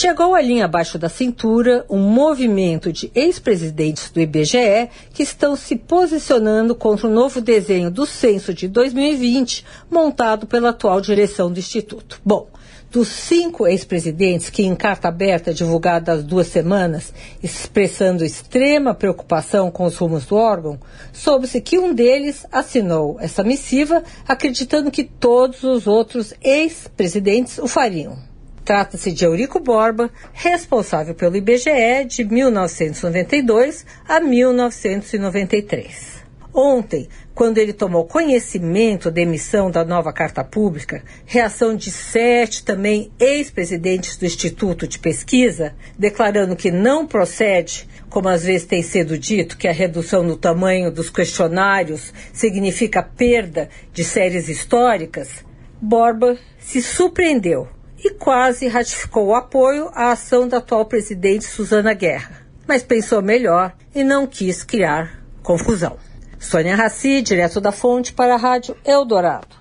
Chegou a linha abaixo da cintura um movimento de ex-presidentes do IBGE que estão se posicionando contra o novo desenho do censo de 2020 montado pela atual direção do Instituto. Bom, dos cinco ex-presidentes que, em carta aberta divulgada há duas semanas, expressando extrema preocupação com os rumos do órgão, soube-se que um deles assinou essa missiva acreditando que todos os outros ex-presidentes o fariam. Trata-se de Eurico Borba, responsável pelo IBGE de 1992 a 1993. Ontem, quando ele tomou conhecimento da emissão da nova carta pública, reação de sete também ex-presidentes do Instituto de Pesquisa, declarando que não procede, como às vezes tem sido dito, que a redução no tamanho dos questionários significa perda de séries históricas, Borba se surpreendeu e quase ratificou o apoio à ação da atual presidente Suzana Guerra, mas pensou melhor e não quis criar confusão. Sônia Raci, direto da fonte para a Rádio Eldorado.